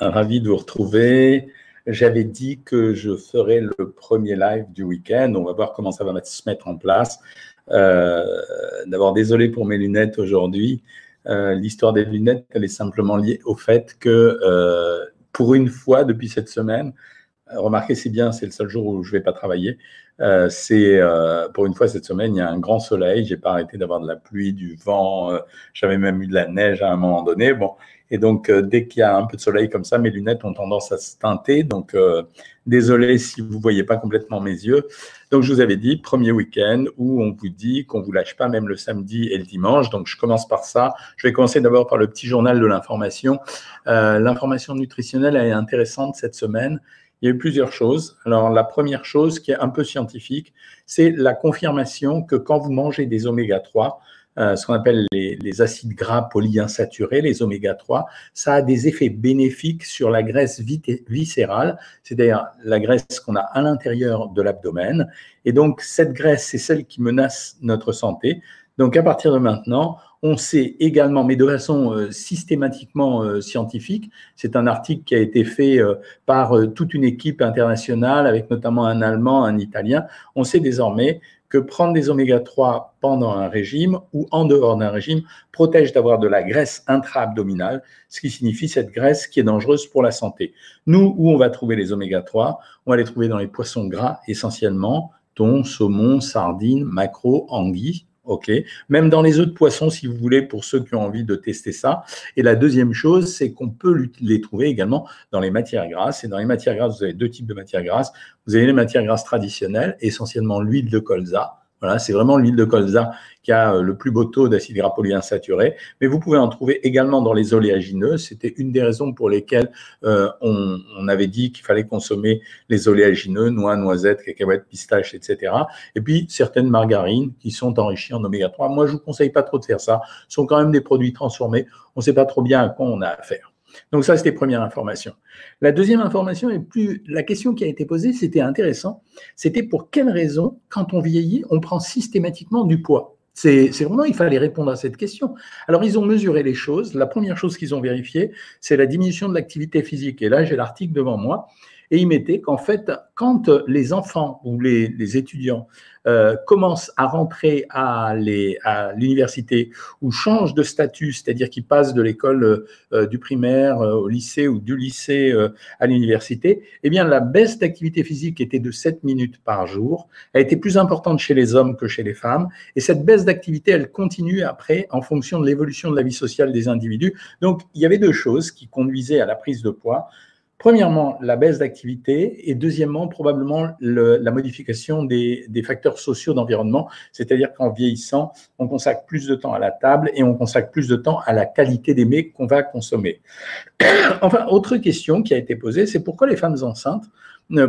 ravi de vous retrouver. J'avais dit que je ferais le premier live du week-end. On va voir comment ça va se mettre en place. Euh, D'abord, désolé pour mes lunettes aujourd'hui. Euh, L'histoire des lunettes, elle est simplement liée au fait que euh, pour une fois depuis cette semaine, remarquez si bien, c'est le seul jour où je ne vais pas travailler. Euh, c'est euh, pour une fois cette semaine, il y a un grand soleil. J'ai pas arrêté d'avoir de la pluie, du vent. Euh, J'avais même eu de la neige à un moment donné. Bon, et donc dès qu'il y a un peu de soleil comme ça, mes lunettes ont tendance à se teinter. Donc désolé si vous voyez pas complètement mes yeux. Donc je vous avais dit premier week-end où on vous dit qu'on vous lâche pas même le samedi et le dimanche. Donc je commence par ça. Je vais commencer d'abord par le petit journal de l'information. L'information nutritionnelle est intéressante cette semaine il y a eu plusieurs choses. Alors, la première chose qui est un peu scientifique, c'est la confirmation que quand vous mangez des oméga 3, euh, ce qu'on appelle les, les, acides gras polyinsaturés, les oméga 3, ça a des effets bénéfiques sur la graisse viscérale, c'est-à-dire la graisse qu'on a à l'intérieur de l'abdomen. Et donc, cette graisse, c'est celle qui menace notre santé. Donc, à partir de maintenant, on sait également, mais de façon euh, systématiquement euh, scientifique, c'est un article qui a été fait euh, par toute une équipe internationale, avec notamment un Allemand, un Italien. On sait désormais que prendre des oméga 3 pendant un régime ou en dehors d'un régime protège d'avoir de la graisse intra-abdominale, ce qui signifie cette graisse qui est dangereuse pour la santé. Nous, où on va trouver les oméga 3 On va les trouver dans les poissons gras essentiellement, thon, saumon, sardines, maquereau, anguilles, OK. Même dans les œufs de poisson, si vous voulez, pour ceux qui ont envie de tester ça. Et la deuxième chose, c'est qu'on peut les trouver également dans les matières grasses. Et dans les matières grasses, vous avez deux types de matières grasses. Vous avez les matières grasses traditionnelles, essentiellement l'huile de colza, voilà, c'est vraiment l'huile de colza qui a euh, le plus beau taux d'acide gras polyinsaturé, mais vous pouvez en trouver également dans les oléagineux. C'était une des raisons pour lesquelles euh, on, avait dit qu'il fallait consommer les oléagineux, noix, noisettes, cacahuètes, pistaches, etc. Et puis certaines margarines qui sont enrichies en oméga 3. Moi, je vous conseille pas trop de faire ça. Ce sont quand même des produits transformés. On ne sait pas trop bien à quoi on a affaire. Donc ça, c'était première information. La deuxième information est plus... La question qui a été posée, c'était intéressant. C'était pour quelle raison, quand on vieillit, on prend systématiquement du poids? C'est vraiment, il fallait répondre à cette question. Alors, ils ont mesuré les choses. La première chose qu'ils ont vérifiée, c'est la diminution de l'activité physique. Et là, j'ai l'article devant moi. Et il mettait qu'en fait, quand les enfants ou les, étudiants euh, commencent à rentrer à l'université ou changent de statut, c'est-à-dire qu'ils passent de l'école euh, du primaire euh, au lycée ou du lycée à l'université, eh bien, la baisse d'activité physique était de 7 minutes par jour, a été plus importante chez les hommes que chez les femmes. Et cette baisse d'activité, elle continue après en fonction de l'évolution de la vie sociale des individus. Donc, il y avait deux choses qui conduisaient à la prise de poids. Premièrement, la baisse d'activité et deuxièmement, probablement le, la modification des, des facteurs sociaux d'environnement, c'est-à-dire qu'en vieillissant, on consacre plus de temps à la table et on consacre plus de temps à la qualité des mets qu'on va consommer. enfin, autre question qui a été posée, c'est pourquoi les femmes enceintes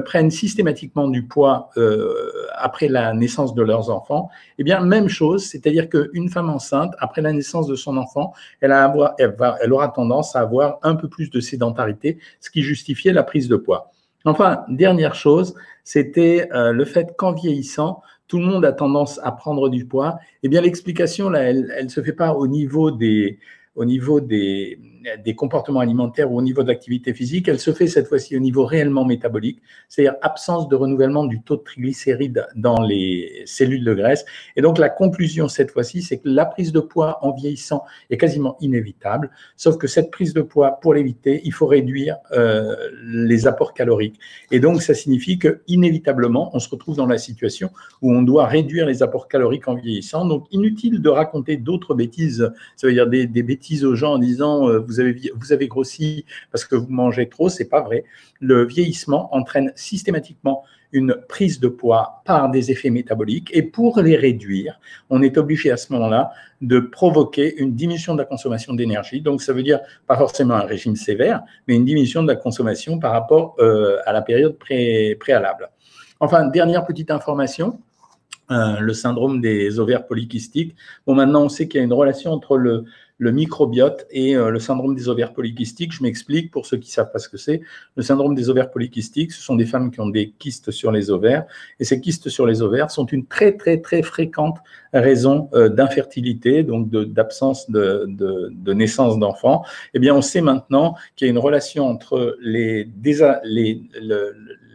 prennent systématiquement du poids euh, après la naissance de leurs enfants, eh bien, même chose, c'est-à-dire qu'une femme enceinte, après la naissance de son enfant, elle, a avoir, elle, va, elle aura tendance à avoir un peu plus de sédentarité, ce qui justifiait la prise de poids. Enfin, dernière chose, c'était euh, le fait qu'en vieillissant, tout le monde a tendance à prendre du poids. Eh bien, l'explication, là, elle ne se fait pas au niveau des, au niveau des, des comportements alimentaires ou au niveau de l'activité physique, elle se fait cette fois-ci au niveau réellement métabolique, c'est-à-dire absence de renouvellement du taux de triglycérides dans les cellules de graisse. Et donc la conclusion cette fois-ci, c'est que la prise de poids en vieillissant est quasiment inévitable, sauf que cette prise de poids, pour l'éviter, il faut réduire euh, les apports caloriques. Et donc ça signifie que inévitablement, on se retrouve dans la situation où on doit réduire les apports caloriques en vieillissant. Donc inutile de raconter d'autres bêtises, ça veut dire des, bêtises aux gens en disant euh, vous avez grossi parce que vous mangez trop, c'est pas vrai. Le vieillissement entraîne systématiquement une prise de poids par des effets métaboliques et pour les réduire, on est obligé à ce moment-là de provoquer une diminution de la consommation d'énergie. Donc ça veut dire pas forcément un régime sévère, mais une diminution de la consommation par rapport euh, à la période pré préalable. Enfin, dernière petite information, euh, le syndrome des ovaires polykystiques. Bon, maintenant, on sait qu'il y a une relation entre le, le microbiote et euh, le syndrome des ovaires polykystiques. Je m'explique pour ceux qui ne savent pas ce que c'est. Le syndrome des ovaires polykystiques, ce sont des femmes qui ont des kystes sur les ovaires. Et ces kystes sur les ovaires sont une très, très, très fréquente raison euh, d'infertilité, donc d'absence de, naissance d'enfants. Eh bien, on sait maintenant qu'il y a une relation entre les,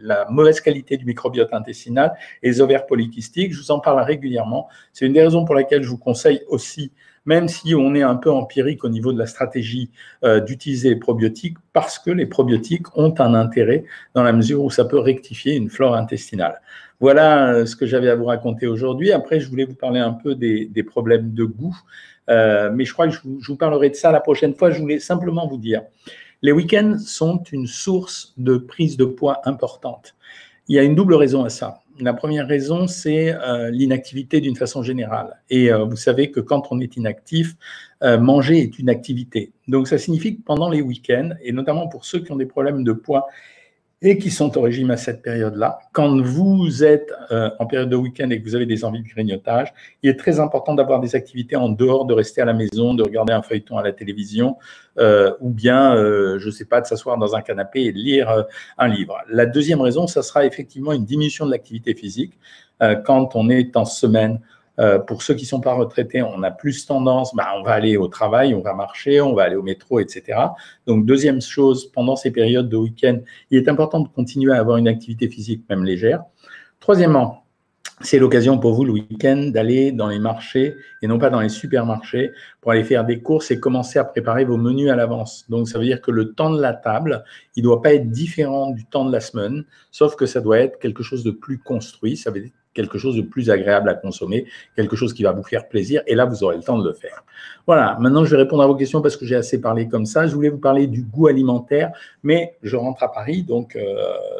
la mauvaise qualité du microbiote intestinal et les ovaires polykystiques. Je vous en parle régulièrement. C'est une des raisons pour lesquelles je vous conseille aussi même si on est un peu empirique au niveau de la stratégie euh, d'utiliser les probiotiques, parce que les probiotiques ont un intérêt dans la mesure où ça peut rectifier une flore intestinale. Voilà euh, ce que j'avais à vous raconter aujourd'hui. Après, je voulais vous parler un peu des, problèmes de goût, euh, mais je crois que vous, je vous, parlerai de ça la prochaine fois. Je voulais simplement vous dire, les week-ends sont une source de prise de poids importante. Il y a une double raison à ça. La première raison, c'est euh, l'inactivité d'une façon générale. Et euh, vous savez que quand on est inactif, euh, manger est une activité. Donc ça signifie que pendant les week-ends, et notamment pour ceux qui ont des problèmes de poids et qui sont au régime à cette période-là, quand vous êtes euh, en période de week-end et que vous avez des envies de grignotage, il est très important d'avoir des activités en dehors, de rester à la maison, de regarder un feuilleton à la télévision, euh, ou bien, euh, je ne sais pas, de s'asseoir dans un canapé et de lire un livre. La deuxième raison, ça sera effectivement une diminution de l'activité physique. quand on est en semaine, euh, pour ceux qui ne sont pas retraités, on a plus tendance, bah, on va aller au travail, on va marcher, on va aller au métro, etc. Donc, deuxième chose, pendant ces périodes de week-end, il est important de continuer à avoir une activité physique, même légère. Troisièmement, c'est l'occasion pour vous le week-end d'aller dans les marchés et non pas dans les supermarchés pour aller faire des courses et commencer à préparer vos menus à l'avance. Donc ça veut dire que le temps de la table, il ne doit pas être différent du temps de la semaine, sauf que ça doit être quelque chose de plus construit. Ça veut quelque chose de plus agréable à consommer, quelque chose qui va vous faire plaisir, et là, vous aurez le temps de le faire. Voilà, maintenant, je vais répondre à vos questions parce que j'ai assez parlé comme ça. Je voulais vous parler du goût alimentaire, mais je rentre à Paris, donc euh,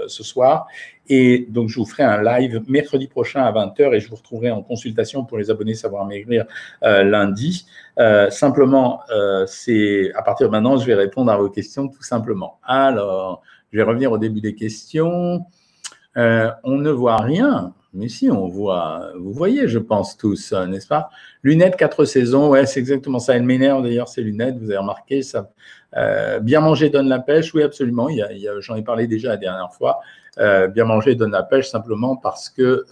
ce soir, et donc je vous ferai un live mercredi prochain à 20h, et je vous retrouverai en consultation pour les abonnés Savoir Maigrir euh, lundi. Euh, simplement, à partir de maintenant, je vais répondre à vos questions tout simplement. Alors, je vais revenir au début des questions. on ne voit rien. Mais si, on voit, vous voyez, je pense tous, euh, n'est-ce pas? Lunettes quatre saisons, ouais, c'est exactement ça. Elle m'énerve d'ailleurs, ces lunettes, vous avez remarqué. Ça, euh, bien manger donne la pêche, oui, absolument. J'en ai parlé déjà la dernière fois. Euh, bien manger donne la pêche simplement parce que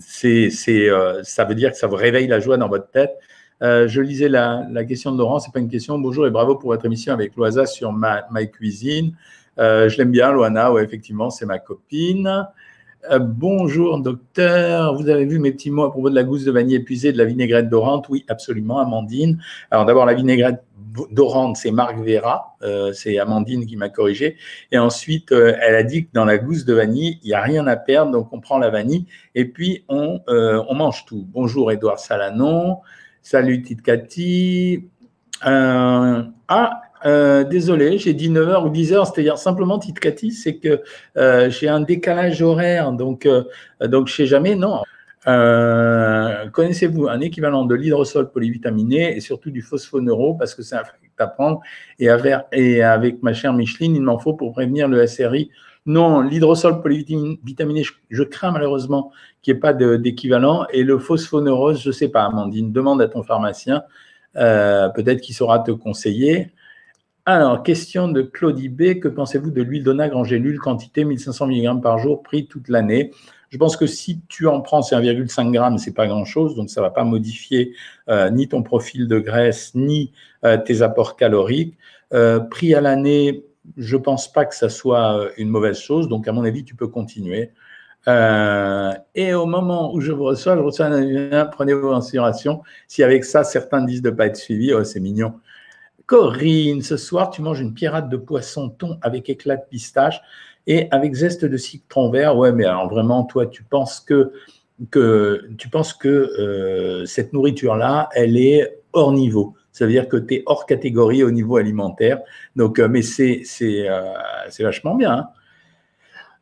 c'est, ça veut dire que ça vous réveille la joie dans votre tête. je lisais la, question de Laurent, c'est pas une question. Bonjour et bravo pour votre émission avec Loisa sur ma cuisine. Euh, je l'aime bien, Loana, ouais, effectivement, c'est ma copine. Euh, bonjour docteur, vous avez vu mes petits mots à propos de la gousse de vanille épuisée, de la vinaigrette dorante? Oui, absolument, Amandine. Alors d'abord, la vinaigrette dorante, c'est Marc Vera, euh, c'est Amandine qui m'a corrigé. Et ensuite, elle a dit que dans la gousse de vanille, il n'y a rien à perdre, donc on prend la vanille et puis on, mange tout. Bonjour Edouard Salanon, salut Tite Cathy. ah, euh, désolé, j'ai dit 9h ou 10h, c'est-à-dire simplement, Tite Cathy, c'est que euh, j'ai un décalage horaire, donc, euh, donc je sais jamais, non. Connaissez-vous un équivalent de l'hydrosol polyvitaminé et surtout du phosphoneuro parce que c'est un fruit à prendre et avec, et avec ma chère Micheline, il m'en faut pour prévenir le SRI. Non, l'hydrosol polyvitaminé, je, je, crains malheureusement qu'il n'y ait pas d'équivalent et le phosphoneurose, je ne sais pas, Amandine, demande à ton pharmacien, peut-être qu'il saura te conseiller. Alors, question de Claudie B. Que pensez-vous de l'huile d'onagre en gélule, quantité 1500 mg par jour, prix toute l'année? Je pense que si tu en prends, c'est 1,5 g, c'est pas grand-chose, donc ça ne va pas modifier euh, ni ton profil de graisse, ni euh, tes apports caloriques. Euh, prix à l'année, je pense pas que ça soit une mauvaise chose, donc à mon avis, tu peux continuer. et au moment où je vous reçois, je reçois un prenez vos inspirations. Si avec ça, certains disent de ne pas être suivis, oh, c'est mignon. Corinne, ce soir, tu manges une pirate de poisson thon avec éclat de pistache et avec zeste de citron vert. Ouais, mais alors vraiment, toi, tu penses que, tu penses que euh, cette nourriture-là, elle est hors niveau. Ça veut dire que tu es hors catégorie au niveau alimentaire. Donc, euh, mais c'est euh, vachement bien.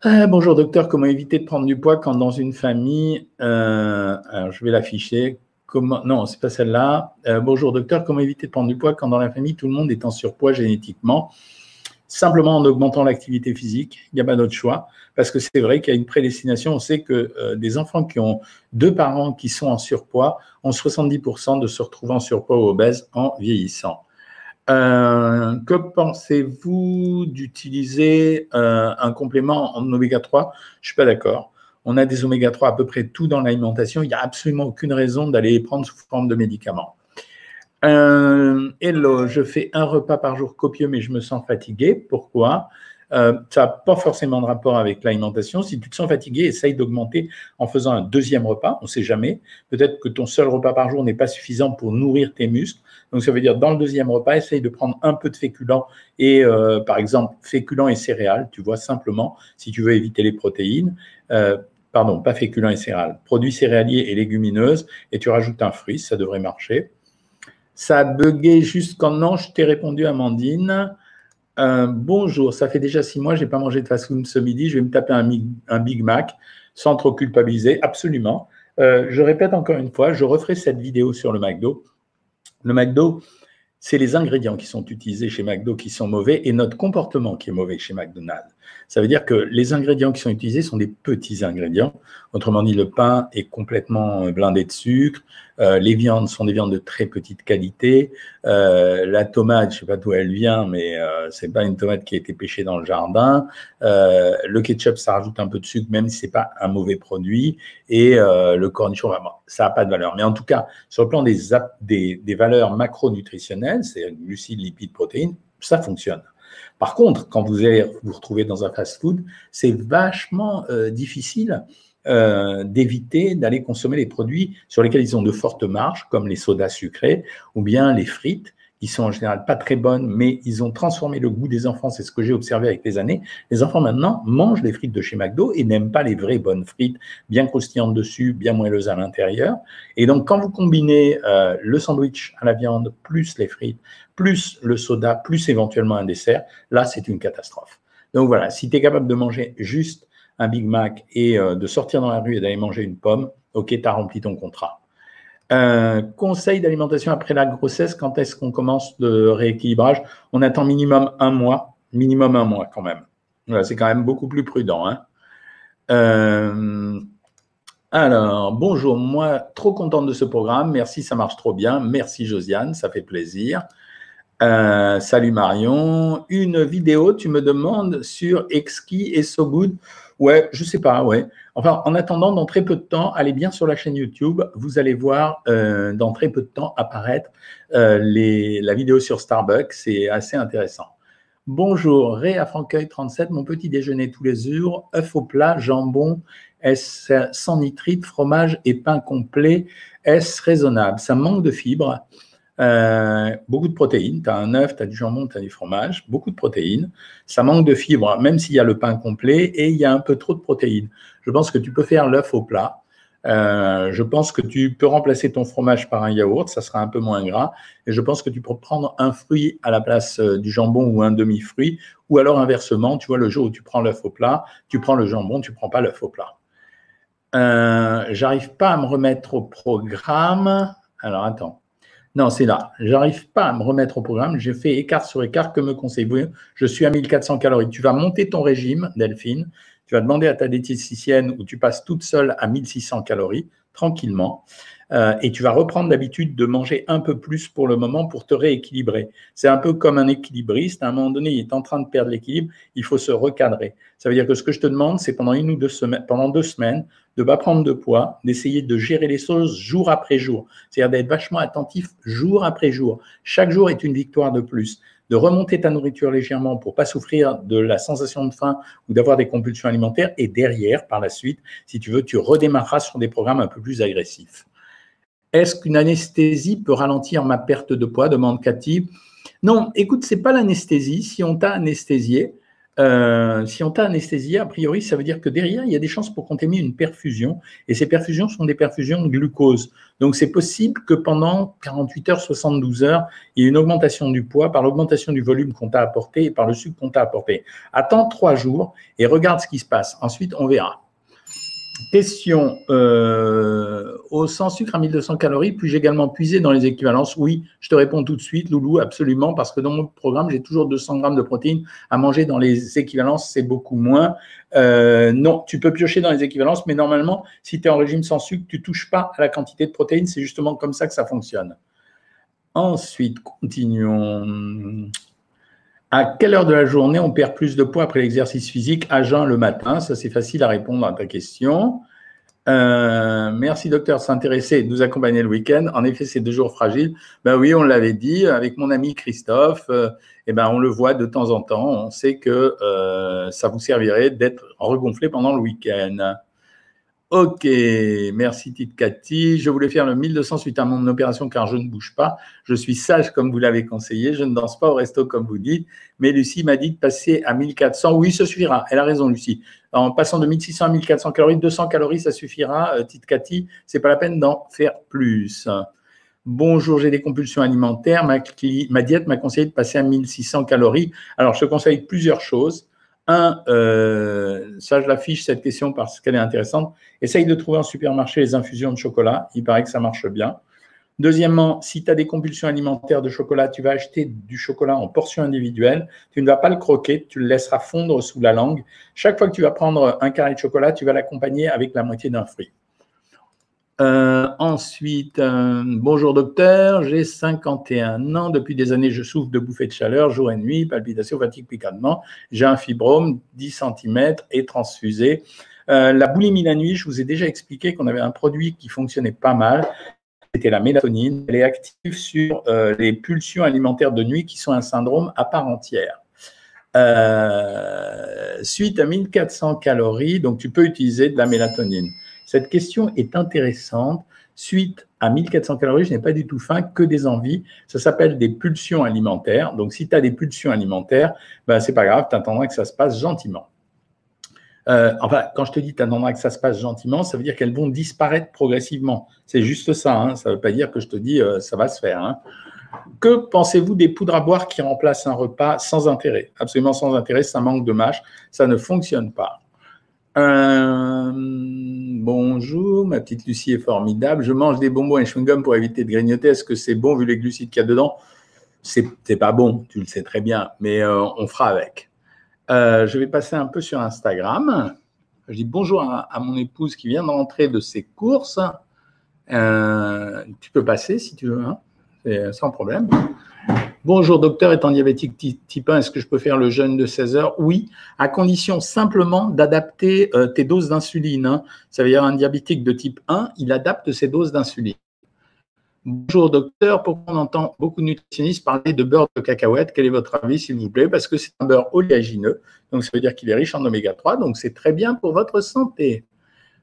Hein. bonjour docteur, comment éviter de prendre du poids quand dans une famille, alors je vais l'afficher, Comment... Non, c'est pas celle-là. Euh, bonjour docteur, comment éviter de prendre du poids quand dans la famille tout le monde est en surpoids génétiquement? Simplement en augmentant l'activité physique. Il n'y a pas d'autre choix. Parce que c'est vrai qu'il y a une prédestination. On sait que euh, des enfants qui ont deux parents qui sont en surpoids ont 70% de se retrouver en surpoids ou obèses en vieillissant. Euh, que pensez-vous d'utiliser un complément en oméga 3 Je ne suis pas d'accord. On a des oméga 3 à peu près tout dans l'alimentation. Il n'y a absolument aucune raison d'aller les prendre sous forme de médicaments. Euh, hello, je fais un repas par jour copieux, mais je me sens fatigué. Pourquoi? Euh, ça n'a pas forcément de rapport avec l'alimentation. Si tu te sens fatigué, essaye d'augmenter en faisant un deuxième repas. On ne sait jamais. Peut-être que ton seul repas par jour n'est pas suffisant pour nourrir tes muscles. Donc, ça veut dire dans le deuxième repas, essaye de prendre un peu de féculents et, euh, par exemple, féculents et céréales. Tu vois, simplement, si tu veux éviter les protéines. Pardon, pas féculents et céréales. Produits céréaliers et légumineuses. Et tu rajoutes un fruit, ça devrait marcher. Ça a bugué juste quand non, je t'ai répondu, Amandine. Euh, bonjour, ça fait déjà six mois, je n'ai pas mangé de fast-food ce midi, je vais me taper un, Big Mac sans trop culpabiliser, absolument. Euh, je répète encore une fois, je referai cette vidéo sur le McDo. Le McDo, c'est les ingrédients qui sont utilisés chez McDo qui sont mauvais et notre comportement qui est mauvais chez McDonald's. Ça veut dire que les ingrédients qui sont utilisés sont des petits ingrédients. Autrement dit, le pain est complètement blindé de sucre. Euh, les viandes sont des viandes de très petite qualité. Euh, la tomate, je ne sais pas d'où elle vient, mais euh, c'est pas une tomate qui a été pêchée dans le jardin. Euh, le ketchup, ça rajoute un peu de sucre, même si c'est pas un mauvais produit. Et le cornichon, ça n'a pas de valeur. Mais en tout cas, sur le plan des, des, des valeurs macronutritionnelles, c'est glucides, lipides, protéines, ça fonctionne. Par contre, quand vous allez vous retrouver dans un fast-food, c'est vachement euh, difficile euh, d'éviter d'aller consommer les produits sur lesquels ils ont de fortes marges, comme les sodas sucrés ou bien les frites, qui sont en général pas très bonnes, mais ils ont transformé le goût des enfants. C'est ce que j'ai observé avec les années. Les enfants maintenant mangent les frites de chez McDo et n'aiment pas les vraies bonnes frites, bien croustillantes dessus, bien moelleuses à l'intérieur. Et donc, quand vous combinez euh, le sandwich à la viande plus les frites, plus le soda, plus éventuellement un dessert, là, c'est une catastrophe. Donc voilà, si tu es capable de manger juste un Big Mac et euh, de sortir dans la rue et d'aller manger une pomme, ok, tu as rempli ton contrat. Conseil d'alimentation après la grossesse, quand est-ce qu'on commence le rééquilibrage? On attend minimum un mois, minimum un mois quand même. c'est quand même beaucoup plus prudent. Hein. Euh, alors, bonjour, moi, trop contente de ce programme. Merci, ça marche trop bien. Merci, Josiane, ça fait plaisir. Euh, salut Marion. Une vidéo, tu me demandes sur Exki et So Good. Ouais, je sais pas, ouais. Enfin, en attendant, dans très peu de temps, allez bien sur la chaîne YouTube. Vous allez voir euh, dans très peu de temps apparaître euh, la vidéo sur Starbucks. C'est assez intéressant. Bonjour, Ré à Franqueuil 37. Mon petit déjeuner tous les jours, œuf au plat, jambon, est-ce sans nitrite, fromage et pain complet Est-ce raisonnable? Ça manque de fibres. Euh, beaucoup de protéines. Tu as un œuf, tu as du jambon, tu as du fromage, beaucoup de protéines. Ça manque de fibres, même s'il y a le pain complet et il y a un peu trop de protéines. Je pense que tu peux faire l'œuf au plat. Euh, je pense que tu peux remplacer ton fromage par un yaourt, ça sera un peu moins gras. Et je pense que tu peux prendre un fruit à la place euh, du jambon ou un demi-fruit. Ou alors inversement, tu vois, le jour où tu prends l'œuf au plat, tu prends le jambon, tu prends pas l'œuf au plat. J'arrive pas à me remettre au programme. Alors attends. Non, c'est là. J'arrive pas à me remettre au programme. J'ai fait écart sur écart. Que me conseillez-vous? Je suis à 1400 calories. Tu vas monter ton régime, Delphine. Tu vas demander à ta diététicienne où tu passes toute seule à 1600 calories, tranquillement. Euh, et tu vas reprendre l'habitude de manger un peu plus pour le moment pour te rééquilibrer. C'est un peu comme un équilibriste. À un moment donné, il est en train de perdre l'équilibre. Il faut se recadrer. Ça veut dire que ce que je te demande, c'est pendant une ou deux semaines, pendant deux semaines, de ne pas prendre de poids, d'essayer de gérer les choses jour après jour. C'est-à-dire d'être vachement attentif jour après jour. Chaque jour est une victoire de plus. De remonter ta nourriture légèrement pour pas souffrir de la sensation de faim ou d'avoir des compulsions alimentaires. Et derrière, par la suite, si tu veux, tu redémarreras sur des programmes un peu plus agressifs. Est-ce qu'une anesthésie peut ralentir ma perte de poids demande Cathy. Non, écoute, c'est pas l'anesthésie. Si on t'a anesthésié, euh, si on t'a anesthésié, a priori, ça veut dire que derrière, il y a des chances pour qu'on t'ait mis une perfusion. Et ces perfusions sont des perfusions de glucose. Donc, c'est possible que pendant 48 heures, 72 heures, il y ait une augmentation du poids par l'augmentation du volume qu'on t'a apporté et par le sucre qu'on t'a apporté. Attends trois jours et regarde ce qui se passe. Ensuite, on verra. Question. Euh, au sans sucre à 1200 calories, puis-je également puiser dans les équivalences? Oui, je te réponds tout de suite, Loulou, absolument, parce que dans mon programme, j'ai toujours 200 grammes de protéines à manger dans les équivalences, c'est beaucoup moins. Euh, non, tu peux piocher dans les équivalences, mais normalement, si tu es en régime sans sucre, tu touches pas à la quantité de protéines. C'est justement comme ça que ça fonctionne. Ensuite, continuons. À quelle heure de la journée on perd plus de poids après l'exercice physique À jeun le matin, ça c'est facile à répondre à ta question. Euh, merci docteur s'intéresser et de nous accompagner le week-end. En effet, c'est deux jours fragiles. Ben oui, on l'avait dit avec mon ami Christophe. Euh, eh ben on le voit de temps en temps. On sait que euh, ça vous servirait d'être regonflé pendant le week-end. Ok, merci Tite Cathy. Je voulais faire le 1200 suite à mon opération car je ne bouge pas. Je suis sage comme vous l'avez conseillé. Je ne danse pas au resto comme vous dites. Mais Lucie m'a dit de passer à 1400. Oui, ça suffira. Elle a raison, Lucie. En passant de 1600 à 1400 calories, 200 calories, ça suffira. Euh, Tite Cathy, c'est pas la peine d'en faire plus. Bonjour, j'ai des compulsions alimentaires. Ma, diète m'a conseillé de passer à 1600 calories. Alors, je conseille plusieurs choses. Un, euh, ça je l'affiche cette question parce qu'elle est intéressante. Essaye de trouver en supermarché les infusions de chocolat. Il paraît que ça marche bien. Deuxièmement, si tu as des compulsions alimentaires de chocolat, tu vas acheter du chocolat en portions individuelles. Tu ne vas pas le croquer, tu le laisseras fondre sous la langue. Chaque fois que tu vas prendre un carré de chocolat, tu vas l'accompagner avec la moitié d'un fruit. Euh, ensuite, euh, bonjour docteur, j'ai 51 ans. Depuis des années, je souffre de bouffées de chaleur jour et nuit, palpitations, fatigue, picotement. J'ai un fibrome 10 cm et transfusé. Euh, la boulimie la nuit, je vous ai déjà expliqué qu'on avait un produit qui fonctionnait pas mal. C'était la mélatonine. Elle est active sur les pulsions alimentaires de nuit qui sont un syndrome à part entière. suite à 1400 calories, donc tu peux utiliser de la mélatonine. Cette question est intéressante. Suite à 1400 calories, je n'ai pas du tout faim, que des envies. Ça s'appelle des pulsions alimentaires. Donc, si tu as des pulsions alimentaires, ben, c'est pas grave, tu attendras que ça se passe gentiment. Euh, enfin, quand je te dis tu attendras que ça se passe gentiment, ça veut dire qu'elles vont disparaître progressivement. C'est juste ça. Hein. Ça ne veut pas dire que je te dis euh, ça va se faire. Hein. Que pensez-vous des poudres à boire qui remplacent un repas sans intérêt? Absolument sans intérêt, ça manque de mâche, ça ne fonctionne pas. Euh, bonjour, ma petite Lucie est formidable. Je mange des bonbons et chewing-gum pour éviter de grignoter. Est-ce que c'est bon vu les glucides qu'il y a dedans? C'est pas bon, tu le sais très bien, mais euh, on fera avec. Euh, je vais passer un peu sur Instagram. Je dis bonjour à, mon épouse qui vient de rentrer de ses courses. tu peux passer si tu veux, hein. sans problème. Bonjour docteur, étant diabétique type 1, est-ce que je peux faire le jeûne de 16 heures? Oui, à condition simplement d'adapter euh, tes doses d'insuline. Hein. Ça veut dire un diabétique de type 1, il adapte ses doses d'insuline. Bonjour docteur, pourquoi on entend beaucoup de nutritionnistes parler de beurre de cacahuète? Quel est votre avis s'il vous plaît? Parce que c'est un beurre oléagineux, donc ça veut dire qu'il est riche en oméga 3, donc c'est très bien pour votre santé.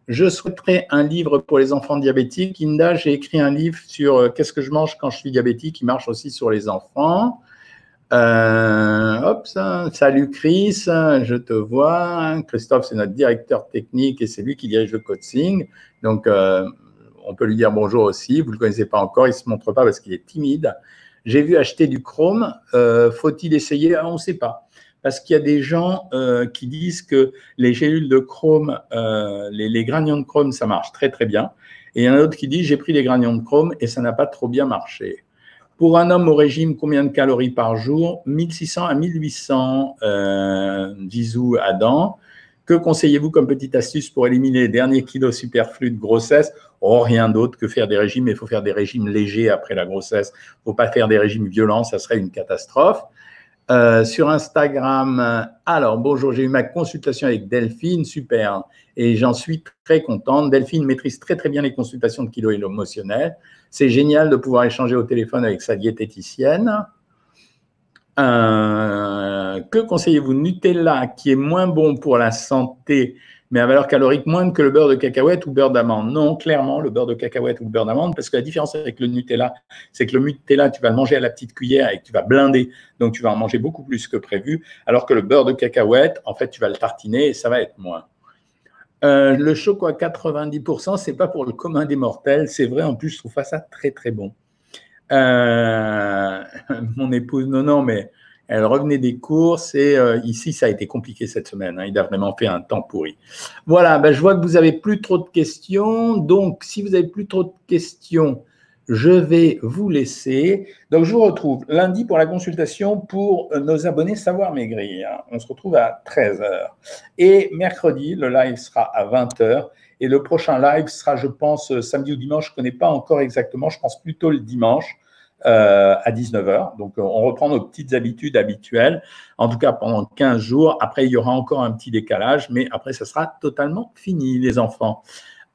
Je souhaiterais un livre pour les enfants diabétiques. Inda, j'ai écrit un livre sur euh, qu'est-ce que je mange quand je suis diabétique, qui marche aussi sur les enfants. Euh, hop. Salut Chris, je te vois. Christophe, c'est notre directeur technique et c'est lui qui dirige le coaching. Donc, euh, on peut lui dire bonjour aussi. Vous ne le connaissez pas encore, il ne se montre pas parce qu'il est timide. J'ai vu acheter du chrome. Faut-il essayer? Ah, On ne sait pas parce qu'il y a des gens euh, qui disent que les gélules de chrome, euh, les, les, de chrome, ça marche très très bien. Et il y en a d'autres qui disent j'ai pris des granions de chrome et ça n'a pas trop bien marché. Pour un homme au régime, combien de calories par jour? 1600 à 1800, euh, bisous Adam. Que conseillez-vous comme petite astuce pour éliminer les derniers kilos superflus de grossesse? Oh, rien d'autre que faire des régimes. Il faut faire des régimes légers après la grossesse. Il ne faut pas faire des régimes violents, ça serait une catastrophe. Euh, sur Instagram, alors bonjour, j'ai eu ma consultation avec Delphine, super, et j'en suis très contente. Delphine maîtrise très très bien les consultations de kilo et l'émotionnel. C'est génial de pouvoir échanger au téléphone avec sa diététicienne. Euh, que conseillez-vous? Nutella, qui est moins bon pour la santé mais à valeur calorique moindre que le beurre de cacahuète ou beurre d'amande. Non, clairement, le beurre de cacahuète ou le beurre d'amande, parce que la différence avec le Nutella, c'est que le Nutella, tu vas le manger à la petite cuillère et tu vas blinder, donc tu vas en manger beaucoup plus que prévu, alors que le beurre de cacahuète, en fait, tu vas le tartiner et ça va être moins. Euh, le choco à 90%, c'est pas pour le commun des mortels, c'est vrai, en plus, je trouve ça très, très bon. Euh, mon épouse, non, non, mais Elle revenait des courses et euh, ici, ça a été compliqué cette semaine. Hein. il a vraiment fait un temps pourri. Voilà, ben, je vois que vous avez plus trop de questions. Donc, si vous avez plus trop de questions, je vais vous laisser. Donc, je vous retrouve lundi pour la consultation pour nos abonnés Savoir Maigrir. On se retrouve à 13h. Et mercredi, le live sera à 20h. Et le prochain live sera, je pense, samedi ou dimanche. Je ne connais pas encore exactement. Je pense plutôt le dimanche. Euh, à 19h. Donc, on reprend nos petites habitudes habituelles, en tout cas pendant 15 jours. Après, il y aura encore un petit décalage, mais après, ça sera totalement fini, les enfants.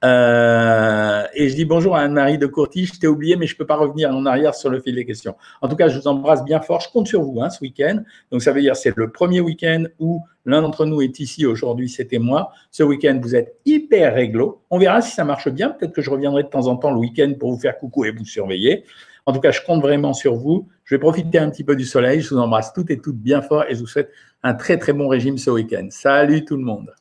Euh, et je dis bonjour à Anne-Marie de Courtis. Je t'ai oublié, mais je ne peux pas revenir en arrière sur le fil des questions. En tout cas, je vous embrasse bien fort. Je compte sur vous hein, ce week-end. Donc, ça veut dire c'est le premier week-end où l'un d'entre nous est ici. Aujourd'hui, c'était moi. Ce week-end, vous êtes hyper réglo. On verra si ça marche bien. Peut-être que je reviendrai de temps en temps le week-end pour vous faire coucou et vous surveiller. En tout cas, je compte vraiment sur vous. Je vais profiter un petit peu du soleil. Je vous embrasse toutes et toutes bien fort et je vous souhaite un très très bon régime ce week-end. Salut tout le monde.